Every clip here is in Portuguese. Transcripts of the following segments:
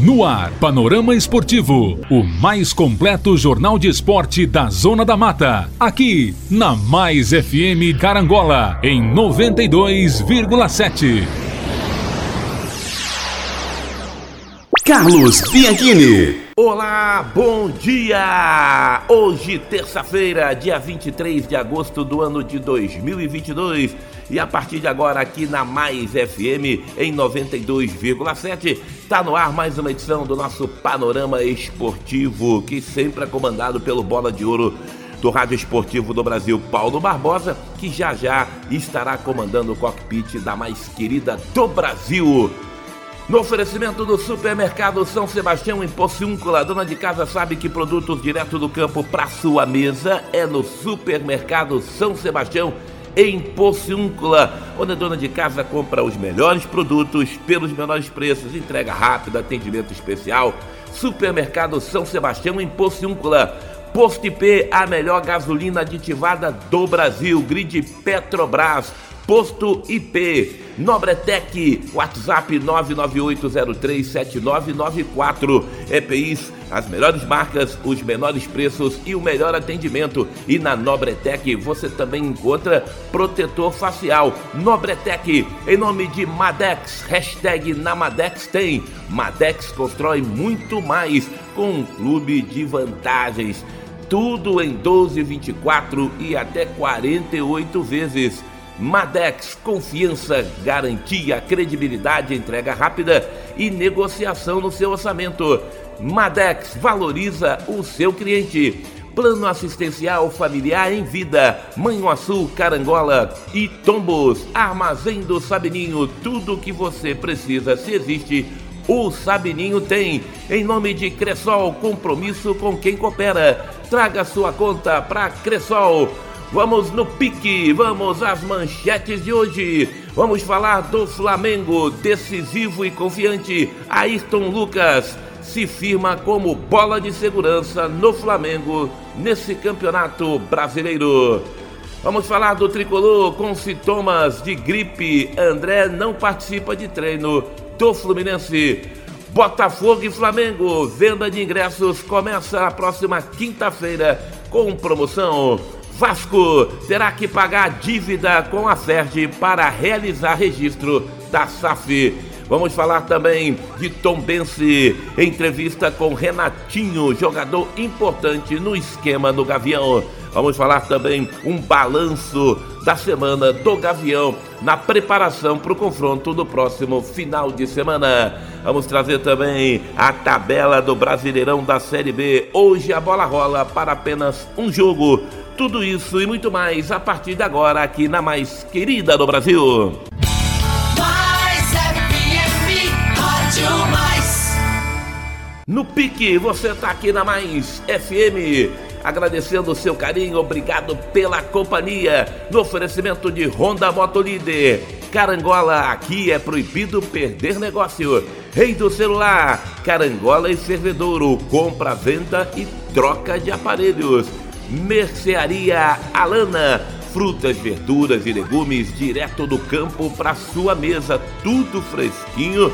No ar, Panorama Esportivo, o mais completo jornal de esporte da Zona da Mata. Aqui, na Mais FM Carangola, em 92,7. Carlos Bianchini. Olá, bom dia! Hoje, terça-feira, dia 23 de agosto do ano de 2022. E a partir de agora, aqui na Mais FM, em 92,7, está no ar mais uma edição do nosso Panorama Esportivo, que sempre é comandado pelo Bola de Ouro do Rádio Esportivo do Brasil, Paulo Barbosa, que já já estará comandando o cockpit da mais querida do Brasil. No oferecimento do supermercado São Sebastião em Pociúncula, dona de casa sabe que produtos direto do campo para sua mesa é no supermercado São Sebastião em Pociúncula, onde a dona de casa compra os melhores produtos pelos menores preços, entrega rápida, atendimento especial. Supermercado São Sebastião em Pociúncula. Posto IP, a melhor gasolina aditivada do Brasil. Grid Petrobras Posto IP, Nobretec, WhatsApp 998037994. EPIs, as melhores marcas, os menores preços e o melhor atendimento. E na Nobretec você também encontra protetor facial. Nobretec, em nome de Madex, hashtag na Madex tem. Madex constrói muito mais com um clube de vantagens. Tudo em 12, 24 e até 48 vezes. Madex, confiança, garantia, credibilidade, entrega rápida e negociação no seu orçamento. Madex valoriza o seu cliente. Plano assistencial familiar em vida. Manhuaçu, Carangola e Tombos. Armazém do Sabininho. Tudo o que você precisa, se existe, o Sabininho tem. Em nome de Cressol, compromisso com quem coopera. Traga sua conta para Cressol. Vamos no pique, vamos às manchetes de hoje. Vamos falar do Flamengo, decisivo e confiante. Ayrton Lucas se firma como bola de segurança no Flamengo nesse campeonato brasileiro. Vamos falar do tricolor com sintomas de gripe. André não participa de treino do Fluminense. Botafogo e Flamengo, venda de ingressos começa na próxima quinta-feira com promoção. Vasco terá que pagar dívida com a Ferdi para realizar registro da SAF. Vamos falar também de Tom Bense, entrevista com Renatinho, jogador importante no esquema do Gavião. Vamos falar também um balanço da semana do Gavião na preparação para o confronto do próximo final de semana. Vamos trazer também a tabela do Brasileirão da Série B. Hoje a bola rola para apenas um jogo. Tudo isso e muito mais a partir de agora aqui na mais querida do Brasil. No pique, você tá aqui na Mais FM. Agradecendo o seu carinho, obrigado pela companhia. No oferecimento de Honda Motolíder. Carangola, aqui é proibido perder negócio. Rei do celular, Carangola e Fervedouro, compra, venda e troca de aparelhos. Mercearia Alana. Frutas, verduras e legumes direto do campo para sua mesa, tudo fresquinho,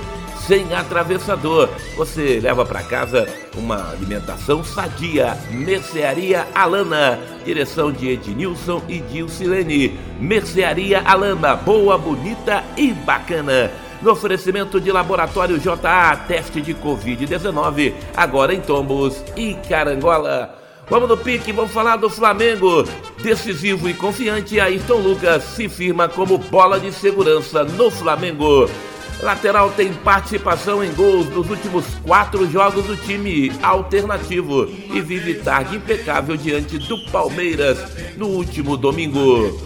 sem atravessador. Você leva para casa uma alimentação sadia. Mercearia Alana. Direção de Ednilson e Dilcilene. Mercearia Alana, boa, bonita e bacana. No oferecimento de Laboratório JA, teste de Covid-19, agora em Tombos e Carangola. Vamos no pique, vamos falar do Flamengo. Decisivo e confiante, Ayrton Lucas se firma como bola de segurança no Flamengo. Lateral tem participação em gols nos últimos quatro jogos do time alternativo e vive tarde impecável diante do Palmeiras no último domingo.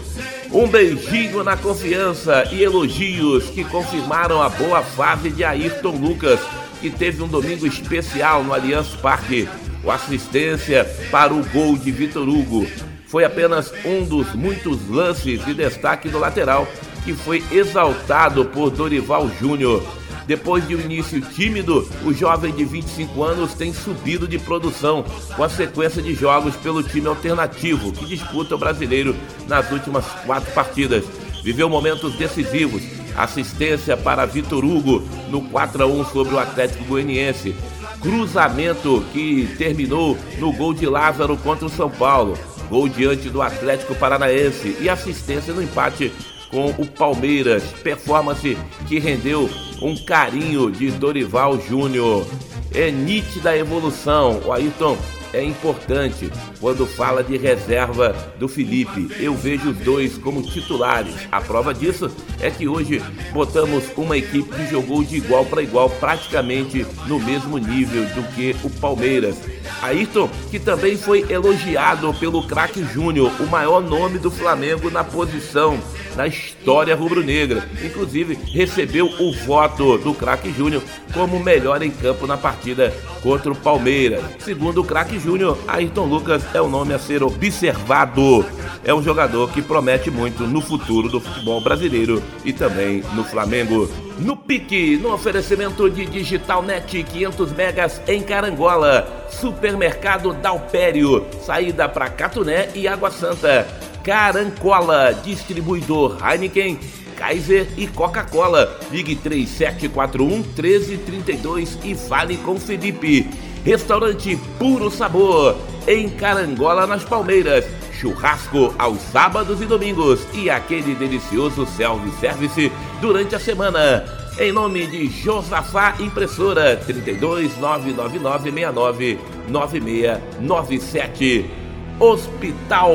Um beijinho na confiança e elogios que confirmaram a boa fase de Ayrton Lucas, que teve um domingo especial no Allianz Parque o assistência para o gol de Vitor Hugo foi apenas um dos muitos lances de destaque do lateral que foi exaltado por Dorival Júnior. Depois de um início tímido, o jovem de 25 anos tem subido de produção com a sequência de jogos pelo time alternativo que disputa o brasileiro nas últimas quatro partidas. Viveu momentos decisivos Assistência para Vitor Hugo no 4 a 1 sobre o Atlético Goianiense. Cruzamento que terminou no gol de Lázaro contra o São Paulo. Gol diante do Atlético Paranaense e assistência no empate com o Palmeiras. Performance que rendeu um carinho de Dorival Júnior. É nítida a evolução. O Ayrton é importante quando fala de reserva do Felipe. Eu vejo os dois como titulares. A prova disso é que hoje botamos uma equipe que jogou de igual para igual, praticamente no mesmo nível do que o Palmeiras. Ayrton, que também foi elogiado pelo craque Júnior, o maior nome do Flamengo na posição na história rubro-negra. Inclusive, recebeu o voto do craque Júnior como melhor em campo na partida contra o Palmeiras. Segundo o craque Júnior, Ayrton Lucas é o nome a ser observado. É um jogador que promete muito no futuro do futebol brasileiro e também no Flamengo. No pique, no oferecimento de Digital Net 500 megas em Carangola. Supermercado Dalpério, saída para Catuné e Água Santa. Carancola, distribuidor Heineken, Kaiser e Coca-Cola. Ligue 3741 1332 e fale com Felipe. Restaurante Puro Sabor, em Carangola, nas Palmeiras. Churrasco aos sábados e domingos e aquele delicioso self-service durante a semana. Em nome de Josafá Impressora 32 999 69 9697. Hospital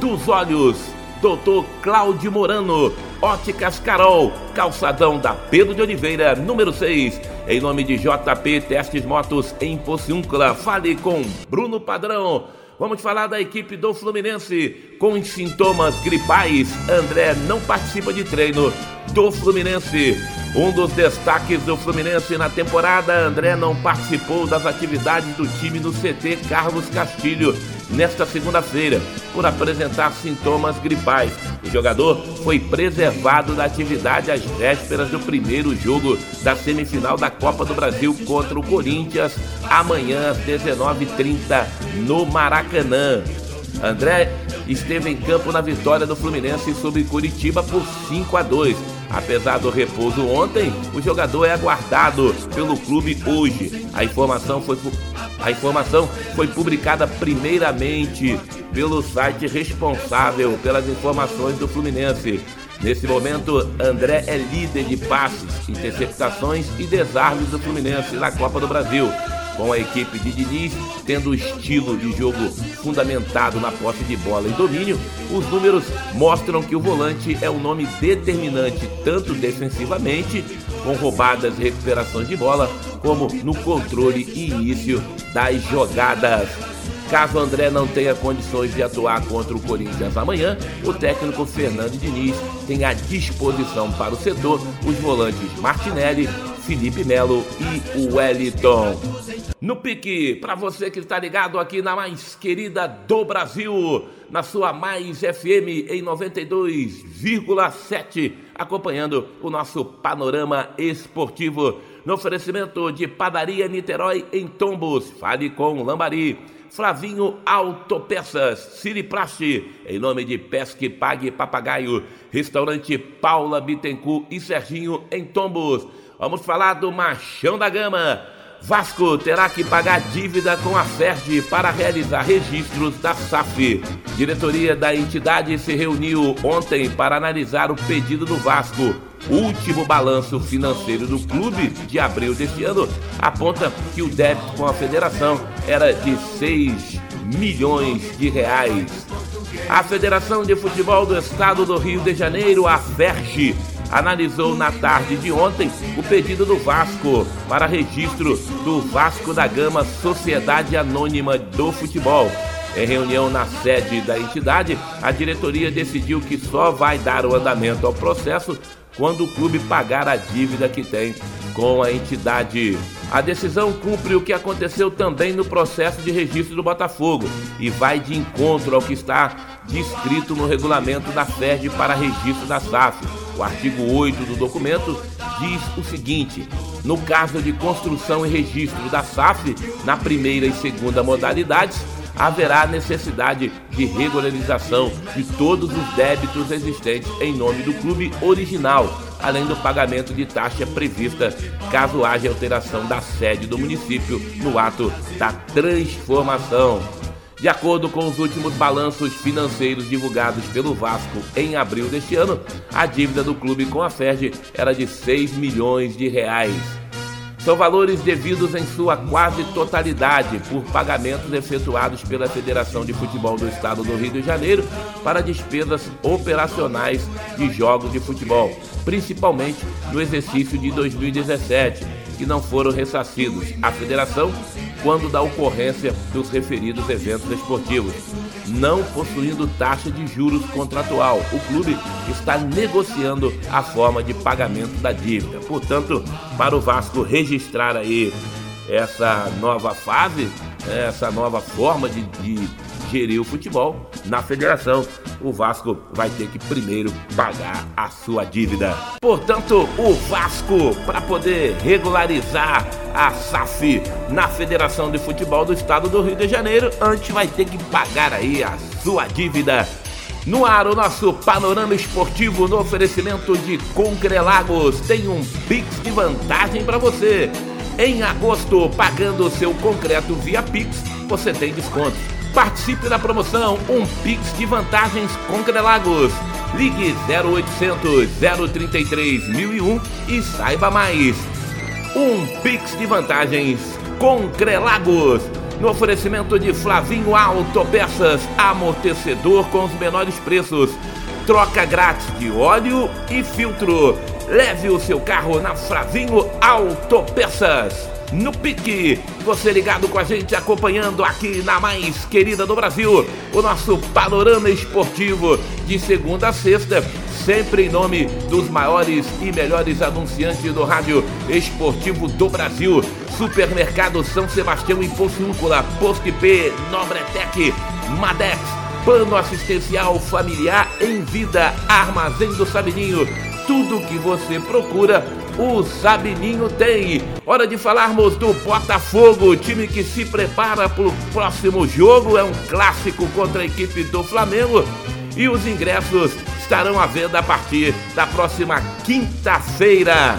dos Olhos, Dr. Cláudio Morano, Óticas Carol, Calçadão da Pedro de Oliveira, número 6. Em nome de JP Testes Motos em Pociúncula, fale com Bruno Padrão. Vamos falar da equipe do Fluminense com sintomas gripais. André não participa de treino do Fluminense. Um dos destaques do Fluminense na temporada, André não participou das atividades do time no CT Carlos Castilho nesta segunda-feira por apresentar sintomas gripais. O jogador foi preservado da atividade às vésperas do primeiro jogo da semifinal da Copa do Brasil contra o Corinthians, amanhã às 19h30 no Maracanã. André esteve em campo na vitória do Fluminense sobre Curitiba por 5 a 2. Apesar do repouso ontem, o jogador é aguardado pelo clube hoje. A informação foi, a informação foi publicada primeiramente pelo site responsável pelas informações do Fluminense. Nesse momento, André é líder de passes, interceptações e desarmes do Fluminense na Copa do Brasil com a equipe de Diniz tendo o estilo de jogo fundamentado na posse de bola e domínio, os números mostram que o volante é um nome determinante tanto defensivamente, com roubadas e recuperações de bola, como no controle e início das jogadas. Caso André não tenha condições de atuar contra o Corinthians amanhã, o técnico Fernando Diniz tem à disposição para o setor os volantes Martinelli, Felipe Melo e Wellington. No pique, para você que está ligado aqui na mais querida do Brasil, na sua Mais FM em 92,7, acompanhando o nosso panorama esportivo no oferecimento de Padaria Niterói em Tombos. Fale com Lambari. Flavinho Autopeças, Siripraste, em nome de Pesque Pague Papagaio, Restaurante Paula Bittencourt e Serginho em Tombos. Vamos falar do Machão da Gama. Vasco terá que pagar dívida com a FERJ para realizar registros da SAF. Diretoria da entidade se reuniu ontem para analisar o pedido do Vasco. O último balanço financeiro do clube de abril deste ano aponta que o débito com a federação era de 6 milhões de reais. A Federação de Futebol do Estado do Rio de Janeiro, a FERJ, analisou na tarde de ontem o pedido do Vasco para registro do Vasco da Gama Sociedade Anônima do Futebol. Em reunião na sede da entidade, a diretoria decidiu que só vai dar o andamento ao processo quando o clube pagar a dívida que tem com a entidade. A decisão cumpre o que aconteceu também no processo de registro do Botafogo e vai de encontro ao que está descrito no regulamento da FED para registro da SAF. O artigo 8 do documento diz o seguinte: no caso de construção e registro da SAF, na primeira e segunda modalidades, haverá necessidade de regularização de todos os débitos existentes em nome do clube original além do pagamento de taxa prevista caso haja alteração da sede do município no ato da transformação. De acordo com os últimos balanços financeiros divulgados pelo Vasco em abril deste ano, a dívida do clube com a Ferge era de 6 milhões de reais. São valores devidos em sua quase totalidade por pagamentos efetuados pela Federação de Futebol do Estado do Rio de Janeiro para despesas operacionais de jogos de futebol, principalmente no exercício de 2017, que não foram ressarcidos à federação quando da ocorrência dos referidos eventos esportivos. Não possuindo taxa de juros contratual, o clube está negociando a forma de pagamento da dívida. Portanto, para o Vasco registrar aí essa nova fase, essa nova forma de, de gerir o futebol na federação, o Vasco vai ter que primeiro pagar a sua dívida. Portanto, o Vasco, para poder regularizar a SAF na Federação de Futebol do Estado do Rio de Janeiro, antes vai ter que pagar aí a sua dívida. No ar, o nosso panorama esportivo no oferecimento de Concrelagos tem um Pix de vantagem para você. Em agosto, pagando seu concreto via Pix, você tem desconto. Participe da promoção Um Pix de Vantagens Concrelagos. Ligue 0800 033 1001 e saiba mais. Um Pix de Vantagens Concrelagos. No oferecimento de Flavinho Autopeças, amortecedor com os menores preços. Troca grátis de óleo e filtro. Leve o seu carro na Flavinho Autopeças no pique. Você ligado com a gente, acompanhando aqui na mais querida do Brasil, o nosso panorama esportivo de segunda a sexta, sempre em nome dos maiores e melhores anunciantes do rádio esportivo do Brasil. Supermercado São Sebastião em Pocilúncula, Posto IP, Nobretec, Madex, Plano Assistencial Familiar em Vida, Armazém do Sabininho. Tudo que você procura o Sabininho tem. Hora de falarmos do Botafogo, time que se prepara para o próximo jogo. É um clássico contra a equipe do Flamengo. E os ingressos estarão à venda a partir da próxima quinta-feira.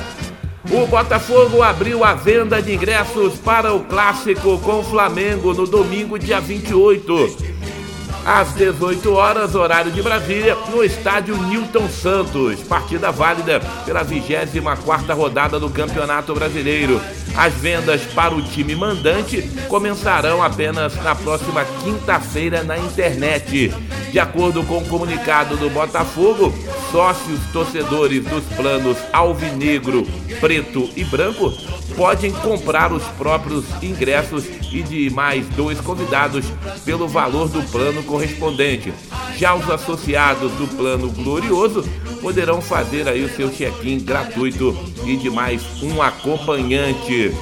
O Botafogo abriu a venda de ingressos para o clássico com o Flamengo no domingo, dia 28 às 18 horas, horário de Brasília, no estádio Newton Santos. Partida válida pela 24 rodada do Campeonato Brasileiro. As vendas para o time mandante começarão apenas na próxima quinta-feira na internet. De acordo com o comunicado do Botafogo, sócios torcedores dos planos alvinegro, preto e branco podem comprar os próprios ingressos e de mais dois convidados pelo valor do plano correspondente. Já os associados do plano glorioso poderão fazer aí o seu check-in gratuito e de mais um acompanhante.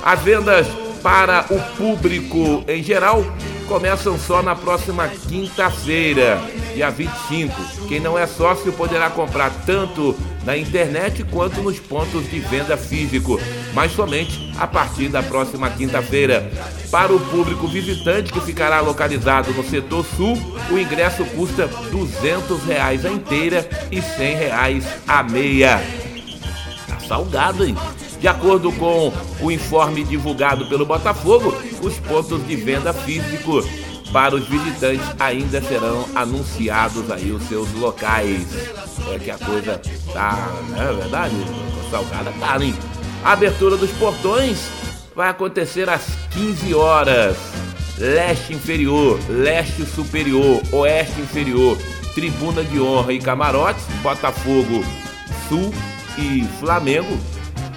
As vendas para o público em geral começam só na próxima quinta-feira, dia 25. Quem não é sócio poderá comprar tanto na internet quanto nos pontos de venda físico, mas somente a partir da próxima quinta-feira. Para o público visitante que ficará localizado no setor sul, o ingresso custa 200 reais a inteira e 100 reais a meia. Tá salgado, hein? De acordo com o informe divulgado pelo Botafogo, os pontos de venda físico para os visitantes ainda serão anunciados aí os seus locais. É que a coisa tá, não é verdade? Salgada tá, hein? A abertura dos portões vai acontecer às 15 horas. Leste inferior, leste superior, oeste inferior, tribuna de honra e camarotes, Botafogo, Sul e Flamengo.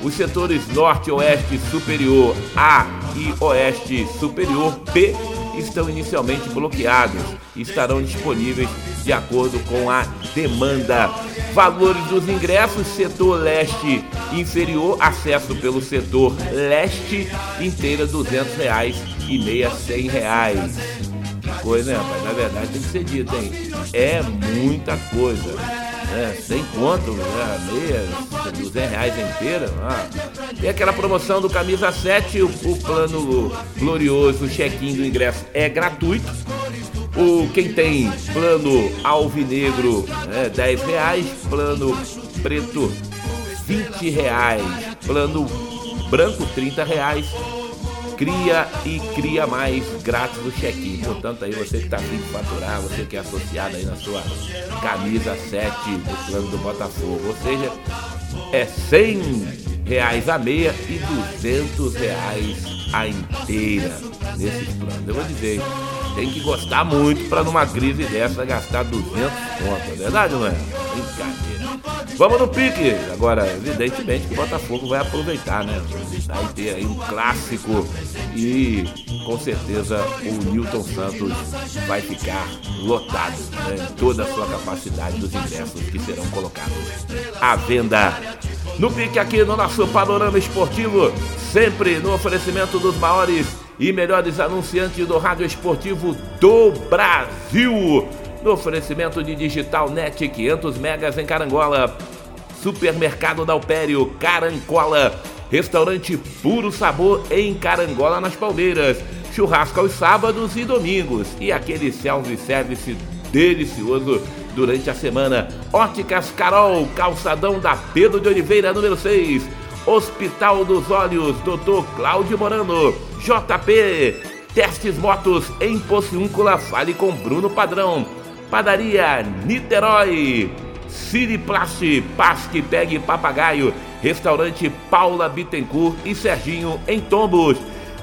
Os setores norte, oeste superior A e oeste superior B estão inicialmente bloqueados e estarão disponíveis de acordo com a demanda. Valores dos ingressos: setor leste inferior, acesso pelo setor leste inteira 200 reais e meia R$ reais. Que coisa, né, rapaz? Na verdade tem que ser dito, hein? É muita coisa né? Sem conto, né? meia, 200 reais inteira. Ah. Tem aquela promoção do camisa 7, o, o plano glorioso, o check-in do ingresso é gratuito. O, quem tem plano alvinegro, né, 10 reais, plano preto 20 reais. Plano branco 30 reais. Cria e cria mais grátis o check-in. Portanto, aí você que está de faturar, você que é associado aí na sua camisa 7 do plano do Botafogo. Ou seja, é 100 reais a meia e 200 reais a inteira nesses planos. Eu vou dizer, tem que gostar muito para numa crise dessa gastar 200 conto, é verdade não é? Brincadeira. Vamos no pique! Agora, evidentemente o Botafogo vai aproveitar, né? Vai ter aí um clássico e com certeza o Newton Santos vai ficar lotado, né? Toda a sua capacidade dos ingressos que serão colocados à venda. No pique aqui no nosso panorama esportivo, sempre no oferecimento dos maiores e melhores anunciantes do rádio esportivo do Brasil. No oferecimento de Digital Net 500 megas em Carangola. Supermercado da Alpério, Carangola. Restaurante Puro Sabor em Carangola, nas Palmeiras. Churrasco aos sábados e domingos. E aquele self-service delicioso durante a semana. Óticas Carol, calçadão da Pedro de Oliveira, número 6. Hospital dos Olhos, Dr. Cláudio Morano. JP, Testes Motos em Pociúncula, fale com Bruno Padrão. Padaria Niterói, Siriplast, Pasque Pegue Papagaio, Restaurante Paula Bittencourt e Serginho em Tombos.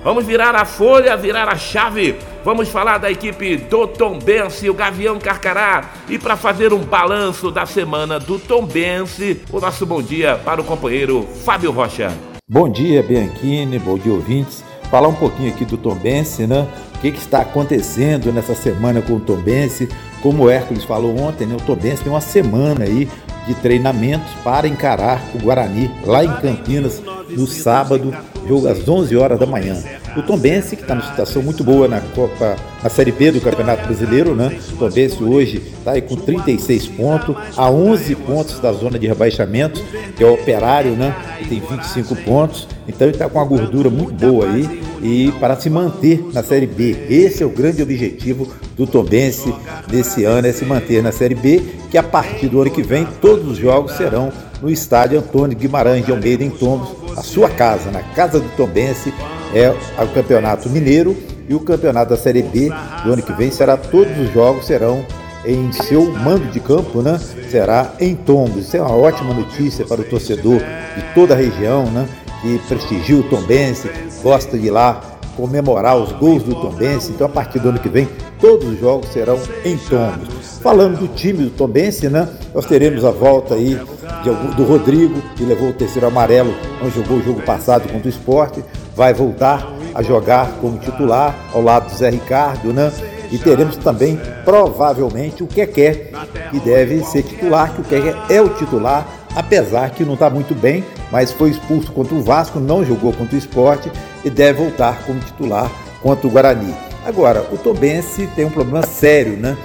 Vamos virar a folha, virar a chave. Vamos falar da equipe do Tombense, o Gavião Carcará. E para fazer um balanço da semana do Tombense, o nosso bom dia para o companheiro Fábio Rocha. Bom dia, Bianchini, bom dia, ouvintes falar um pouquinho aqui do Tombense, né? O que, que, está acontecendo nessa semana com o Tombense? Como o Hércules falou ontem, né? O Tombense tem uma semana aí de treinamentos para encarar o Guarani lá em Campinas no sábado, jogo às 11 horas da manhã. O Tombense, que está numa situação muito boa na Copa, na Série B do Campeonato Brasileiro, né? O Tombense hoje está aí com 36 pontos, a 11 pontos da zona de rebaixamento, que é o Operário, né? Que tem 25 pontos. Então ele está com uma gordura muito boa aí e para se manter na Série B. Esse é o grande objetivo do Tombense desse ano, é se manter na Série B, que a partir do ano que vem todos os jogos serão no estádio Antônio Guimarães de Almeida em Tombos, a sua casa, na casa do Tombense, é o Campeonato Mineiro e o Campeonato da Série B do ano que vem será todos os jogos serão em seu mando de campo, né? Será em Tombos. Isso é uma ótima notícia para o torcedor de toda a região, né? Que prestigia o Tombense, gosta de ir lá comemorar os gols do Tombense. Então, a partir do ano que vem, todos os jogos serão em Tombos. Falando do time do Tombense, né? Nós teremos a volta aí de, do Rodrigo, que levou o terceiro amarelo, não jogou o jogo passado contra o esporte, vai voltar a jogar como titular ao lado do Zé Ricardo, né? E teremos também, provavelmente, o Keké, que deve ser titular, que o Keké é o titular, apesar que não está muito bem, mas foi expulso contra o Vasco, não jogou contra o esporte e deve voltar como titular contra o Guarani. Agora, o Tobense tem um problema sério, né?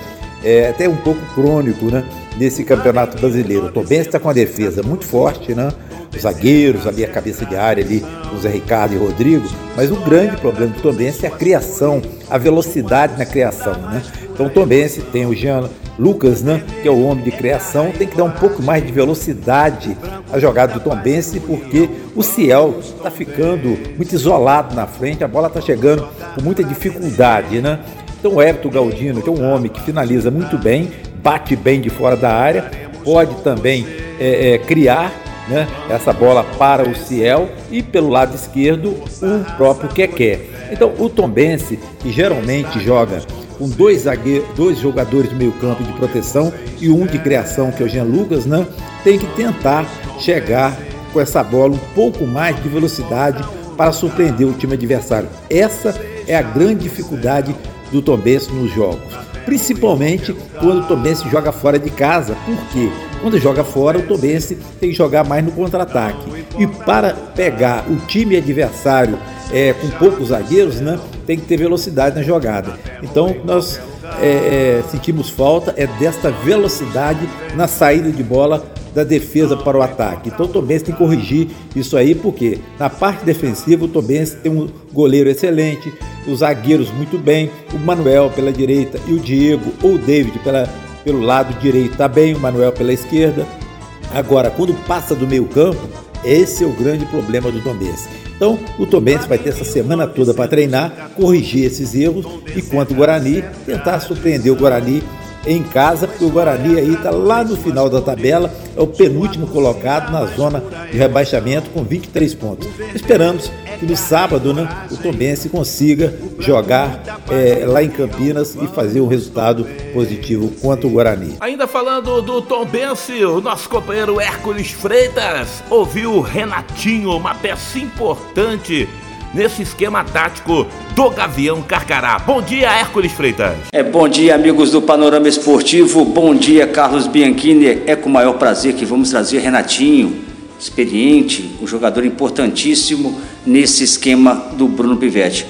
É, até um pouco crônico, né? Nesse campeonato brasileiro. O Tobense está com uma defesa muito forte, né? Os zagueiros, ali a cabeça de área ali, o Zé Ricardo e Rodrigo, mas o grande problema do Tobense é a criação, a velocidade na criação, né? Então o Tobense tem o Jean Lucas, né, que é o homem de criação, tem que dar um pouco mais de velocidade à jogada do Tombense, porque o Ciel está ficando muito isolado na frente, a bola está chegando com muita dificuldade, né? Então o Everton Galdino, que é um homem que finaliza muito bem, bate bem de fora da área, pode também é, é, criar né, essa bola para o Ciel e pelo lado esquerdo o próprio Keké. Então o Tombense, que geralmente joga com dois, dois jogadores de meio campo de proteção e um de criação, que é o Jean Lucas, né, tem que tentar chegar com essa bola um pouco mais de velocidade para surpreender o time adversário. Essa é a grande dificuldade do Tombense nos jogos. Principalmente quando o Tombense joga fora de casa, porque quando joga fora, o Tombense tem que jogar mais no contra-ataque. E para pegar o time adversário é, com poucos zagueiros, né, tem que ter velocidade na jogada. Então nós é, é, sentimos falta é desta velocidade na saída de bola da defesa para o ataque. Então o Tobense tem que corrigir isso aí, porque na parte defensiva o Tobense tem um goleiro excelente, os zagueiros muito bem, o Manuel pela direita e o Diego ou o David pela, pelo lado direito está bem, o Manuel pela esquerda. Agora, quando passa do meio campo, Esse é o grande problema do Tombense. Então, o Tombense vai ter essa semana toda para treinar, corrigir esses erros e, quanto o Guarani, tentar surpreender o Guarani em casa, porque o Guarani aí está lá no final da tabela, é o penúltimo colocado na zona de rebaixamento com 23 pontos. Esperamos que no sábado né, o Tombense consiga jogar é, lá em Campinas e fazer um resultado positivo contra o Guarani. Ainda falando do Tombense, o nosso companheiro Hércules Freitas ouviu o Renatinho, uma peça importante nesse esquema tático do Gavião Carcará. Bom dia, Hércules Freitas. É, bom dia, amigos do Panorama Esportivo. Bom dia, Carlos Bianchini. É com o maior prazer que vamos trazer Renatinho, experiente, um jogador importantíssimo nesse esquema do Bruno Pivetti.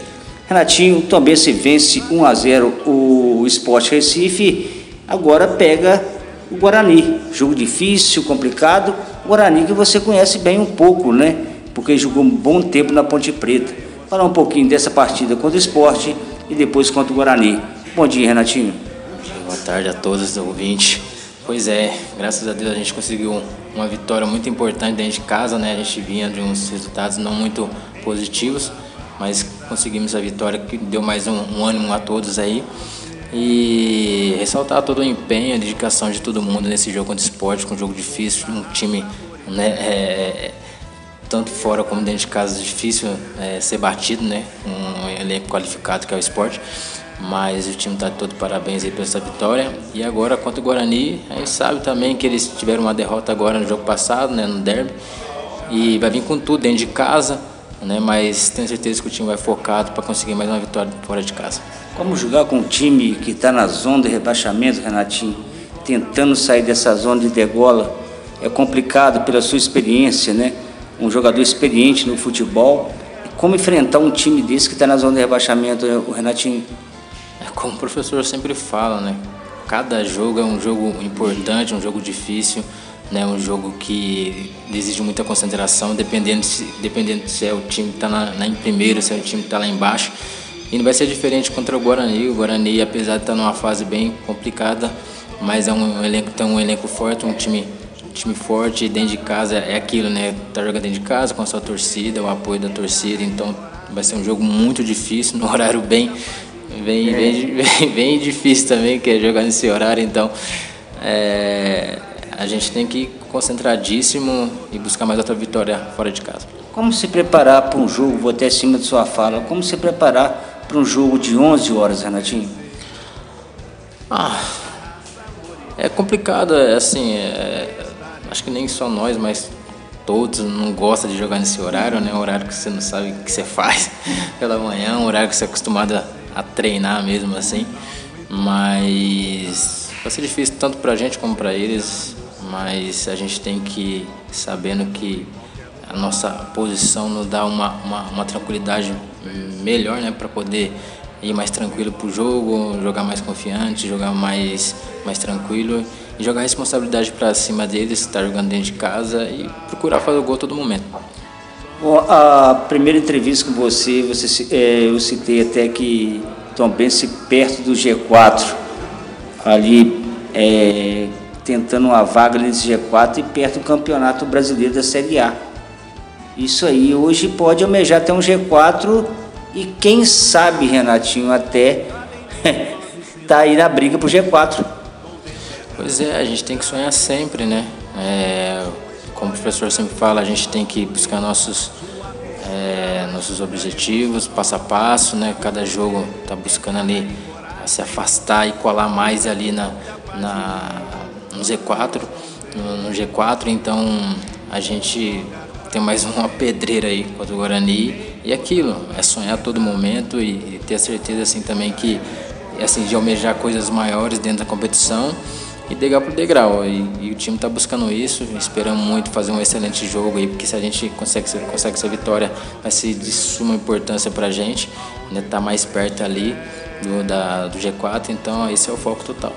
Renatinho também se vence 1 a 0 o Sport Recife, agora pega o Guarani. Jogo difícil, complicado. Guarani que você conhece bem um pouco, né? Porque jogou um bom tempo na Ponte Preta. Falar um pouquinho dessa partida contra o esporte e depois contra o Guarani. Bom dia, Renatinho. Boa tarde a todos os ouvintes. Pois é, graças a Deus a gente conseguiu uma vitória muito importante dentro de casa, né? A gente vinha de uns resultados não muito positivos, mas conseguimos a vitória que deu mais um, um ânimo a todos aí. E ressaltar todo o empenho, a dedicação de todo mundo nesse jogo contra o esporte, com um jogo difícil, um time né, é, tanto fora como dentro de casa é difícil é, ser batido, né? Um elenco qualificado que é o esporte. Mas o time está todo parabéns aí por essa vitória. E agora contra o Guarani, a gente sabe também que eles tiveram uma derrota agora no jogo passado, né, no derby. E vai vir com tudo dentro de casa, né? Mas tenho certeza que o time vai focado para conseguir mais uma vitória fora de casa. Como jogar com um time que está na zona de rebaixamento, Renatinho, tentando sair dessa zona de degola, é complicado pela sua experiência, né? Um jogador experiente no futebol. Como enfrentar um time desse que está na zona de rebaixamento, o Renatinho? É como o professor sempre fala, né? Cada jogo é um jogo importante, um jogo difícil, né? Um jogo que exige muita concentração, dependendo se, dependendo se é o time que está na, na, em primeiro, se é o time que está lá embaixo. E não vai ser diferente contra o Guarani. O Guarani, apesar de estar tá numa fase bem complicada, mas é um elenco, tem um elenco forte, um time time forte dentro de casa é aquilo, né? Tá jogando dentro de casa com a sua torcida, o apoio da torcida, então vai ser um jogo muito difícil, no horário bem, bem, é. bem, bem, bem, difícil também, que é jogar nesse horário, então é, a gente tem que ir concentradíssimo e buscar mais outra vitória fora de casa. Como se preparar para um jogo, vou até acima de sua fala, como se preparar para um jogo de 11 horas, Renatinho? Ah, é complicado, é assim, é, acho que nem só nós, mas todos não gostam de jogar nesse horário, né? Um horário que você não sabe o que você faz pela manhã, um horário que você é acostumado a, a treinar mesmo assim. Mas vai ser difícil tanto pra gente como pra eles, mas a gente tem que sabendo que a nossa posição nos dá uma, uma, uma tranquilidade melhor, né? Pra poder ir mais tranquilo pro jogo, jogar mais confiante, jogar mais, mais tranquilo jogar a responsabilidade para cima deles, estar jogando dentro de casa e procurar fazer o gol todo momento. Bom, a primeira entrevista com você, você é, eu citei até que Tom Bense perto do G4, ali é, tentando uma vaga nesse G4 e perto do Campeonato Brasileiro da Série A. Isso aí hoje pode almejar até um G4 e quem sabe, Renatinho, até tá aí na briga pro G4. Pois é, a gente tem que sonhar sempre, né? É, como o professor sempre fala, a gente tem que buscar nossos, é, nossos objetivos, passo a passo, né? Cada jogo tá buscando ali se afastar e colar mais ali na, na, no Z4, no, no G4, então a gente tem mais uma pedreira aí contra o Guarani e aquilo, é sonhar a todo momento e, e ter a certeza assim também que assim de almejar coisas maiores dentro da competição e degrau por degrau. E, e o time está buscando isso. Esperamos muito fazer um excelente jogo aí, porque se a gente consegue, consegue essa vitória, vai ser de suma importância para a gente. Né? Tá mais perto ali do, da, do G4, então esse é o foco total.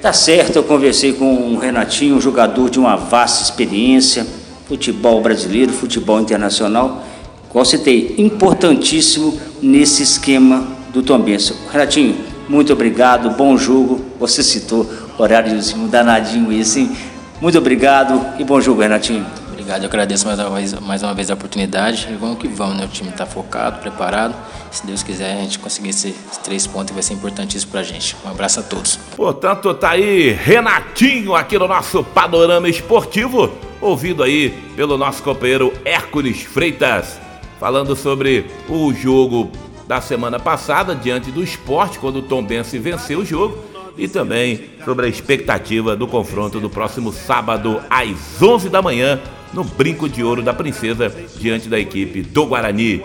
Tá certo, eu conversei com o Renatinho, um jogador de uma vasta experiência, futebol brasileiro, futebol internacional, qual citei, importantíssimo nesse esquema do Tom Benção. Renatinho, muito obrigado, bom jogo. Você citou horáriozinho danadinho esse, hein? Muito obrigado e bom jogo, Renatinho. Obrigado, eu agradeço mais uma vez, mais uma vez a oportunidade e vamos que vamos, né? O time está focado, preparado. Se Deus quiser, a gente conseguir esses três pontos vai ser importantíssimo pra gente. Um abraço a todos. Portanto, tá aí Renatinho aqui no nosso Panorama Esportivo, ouvido aí pelo nosso companheiro Hércules Freitas, falando sobre o jogo da semana passada diante do esporte, quando o Tom Bense venceu o jogo, e também sobre a expectativa do confronto do próximo sábado às 11 da manhã no Brinco de Ouro da Princesa diante da equipe do Guarani.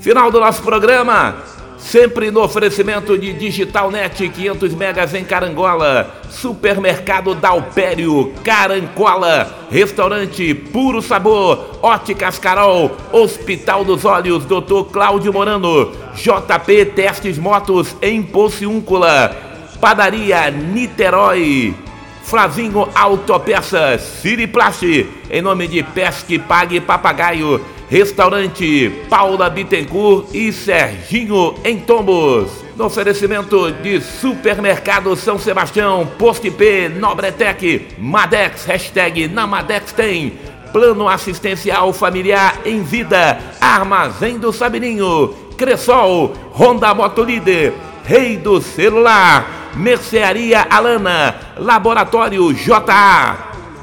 Final do nosso programa, sempre no oferecimento de Digital Net 500 megas em Carangola, Supermercado Dalpério, Carangola, Restaurante Puro Sabor, Óticas Carol, Hospital dos Olhos, Dr. Cláudio Morano, JP Testes Motos em Pociúncula, Padaria Niterói, Flavinho Autopeças, Siriplast, em nome de Pesque Pague Papagaio, Restaurante Paula Bittencourt e Serginho em Tombos. No oferecimento de Supermercado São Sebastião, Post P, Nobretec, Madex, hashtag na Madex tem. Plano Assistencial Familiar em Vida, Armazém do Sabininho, Cressol, Honda Motolíder, Rei do Celular, Mercearia Alana, Laboratório JA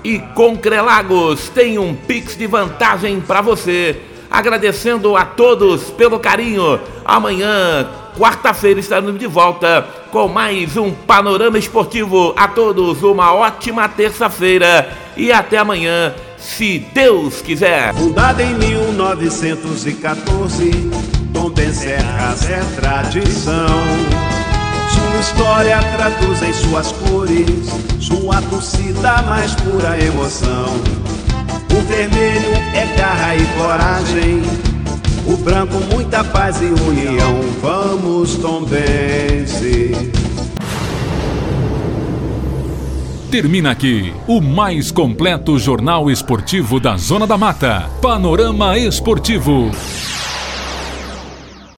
e Concrelagos tem um Pix de vantagem para você. Agradecendo a todos pelo carinho. Amanhã, quarta-feira, estaremos de volta com mais um Panorama Esportivo. A todos, uma ótima terça-feira e até amanhã, se Deus quiser. Fundada em 1914, Tom Serras é tradição. História traduz em suas cores, sua torcida mais pura emoção. O vermelho é garra e coragem, o branco muita paz e união. Vamos, Tombense. Termina aqui o mais completo jornal esportivo da Zona da Mata. Panorama Esportivo.